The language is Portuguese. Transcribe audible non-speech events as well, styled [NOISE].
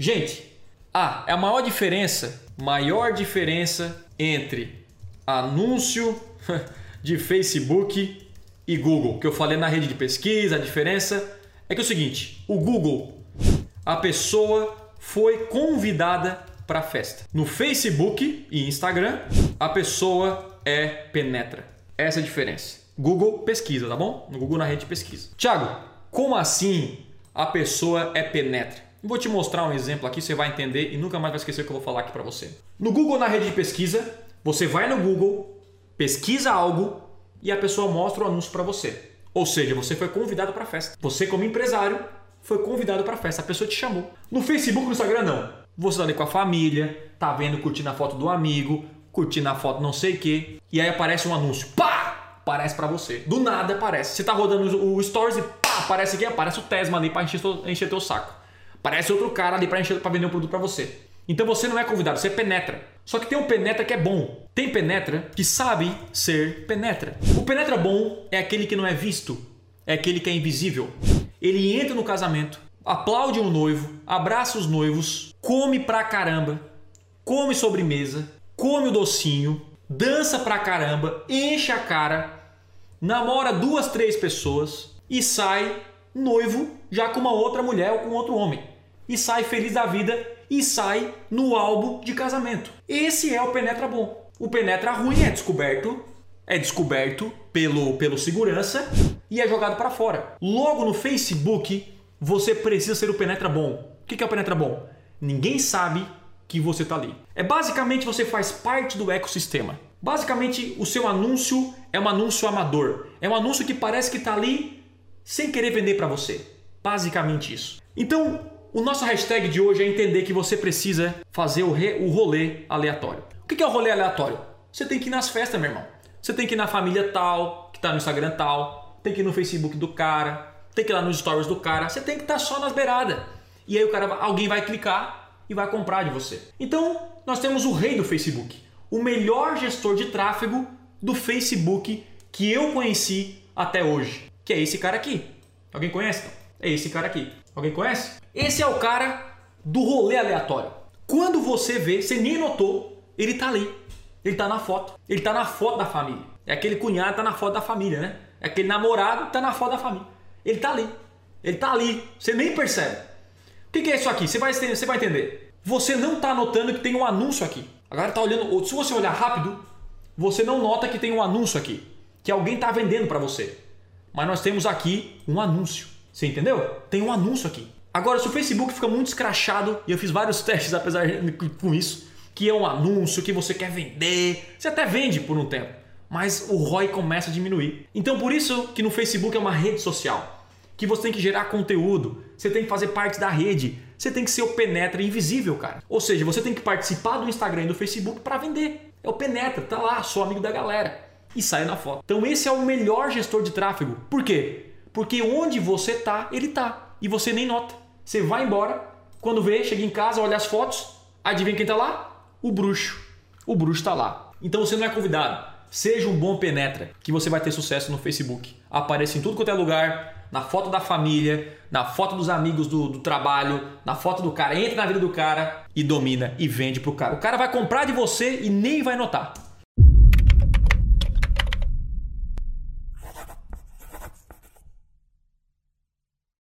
Gente, ah, é a maior diferença, maior diferença entre anúncio [LAUGHS] de Facebook e Google, que eu falei na rede de pesquisa, a diferença é que é o seguinte, o Google, a pessoa foi convidada para a festa. No Facebook e Instagram, a pessoa é penetra. Essa é a diferença. Google pesquisa, tá bom? No Google na rede de pesquisa. Tiago, como assim a pessoa é penetra? Vou te mostrar um exemplo aqui, você vai entender e nunca mais vai esquecer o que eu vou falar aqui para você. No Google na rede de pesquisa, você vai no Google, pesquisa algo e a pessoa mostra o anúncio para você. Ou seja, você foi convidado para a festa. Você como empresário foi convidado para a festa, a pessoa te chamou. No Facebook, no Instagram não. Você tá ali com a família, tá vendo curtindo a foto do amigo, curtindo a foto não sei o que, e aí aparece um anúncio. Pá! Aparece para você. Do nada aparece. Você tá rodando o stories e pá, aparece aqui, aparece o Tesma ali para encher, encher teu saco. Parece outro cara ali para encher para vender um produto para você. Então você não é convidado, você penetra. Só que tem um penetra que é bom. Tem penetra que sabe ser penetra. O penetra bom é aquele que não é visto, é aquele que é invisível. Ele entra no casamento, aplaude o um noivo, abraça os noivos, come pra caramba, come sobremesa, come o docinho, dança pra caramba, enche a cara, namora duas, três pessoas e sai noivo já com uma outra mulher ou com outro homem. E sai feliz da vida e sai no álbum de casamento. Esse é o penetra bom. O penetra ruim é descoberto, é descoberto pelo, pelo segurança e é jogado para fora. Logo no Facebook, você precisa ser o penetra bom. O que é o penetra bom? Ninguém sabe que você está ali. É basicamente você faz parte do ecossistema. Basicamente, o seu anúncio é um anúncio amador. É um anúncio que parece que está ali sem querer vender para você. Basicamente isso. Então, o nosso hashtag de hoje é entender que você precisa fazer o, re, o rolê aleatório. O que é o rolê aleatório? Você tem que ir nas festas, meu irmão. Você tem que ir na família tal, que está no Instagram tal, tem que ir no Facebook do cara, tem que ir lá nos stories do cara. Você tem que estar tá só nas beiradas. E aí o cara, alguém vai clicar e vai comprar de você. Então, nós temos o rei do Facebook, o melhor gestor de tráfego do Facebook que eu conheci até hoje, que é esse cara aqui. Alguém conhece? É esse cara aqui. Alguém conhece? Esse é o cara do rolê aleatório. Quando você vê, você nem notou, ele tá ali. Ele tá na foto. Ele tá na foto da família. É aquele cunhado tá na foto da família, né? É aquele namorado tá na foto da família. Ele tá ali. Ele tá ali. Você nem percebe. O que, que é isso aqui? Você vai, você vai entender. Você não tá notando que tem um anúncio aqui. Agora tá olhando. Se você olhar rápido, você não nota que tem um anúncio aqui. Que alguém tá vendendo para você. Mas nós temos aqui um anúncio. Você entendeu? Tem um anúncio aqui. Agora, se o Facebook fica muito escrachado, e eu fiz vários [LAUGHS] testes apesar de, com isso, que é um anúncio que você quer vender, você até vende por um tempo, mas o ROI começa a diminuir. Então, por isso que no Facebook é uma rede social, que você tem que gerar conteúdo, você tem que fazer parte da rede, você tem que ser o penetra invisível, cara. Ou seja, você tem que participar do Instagram e do Facebook para vender. É o penetra, tá lá, sou amigo da galera e sai na foto. Então esse é o melhor gestor de tráfego. Por quê? Porque onde você tá, ele tá. E você nem nota. Você vai embora, quando vê, chega em casa, olha as fotos, adivinha quem tá lá? O bruxo. O bruxo tá lá. Então você não é convidado. Seja um bom penetra, que você vai ter sucesso no Facebook. Apareça em tudo quanto é lugar, na foto da família, na foto dos amigos do, do trabalho, na foto do cara. Entra na vida do cara e domina e vende pro cara. O cara vai comprar de você e nem vai notar.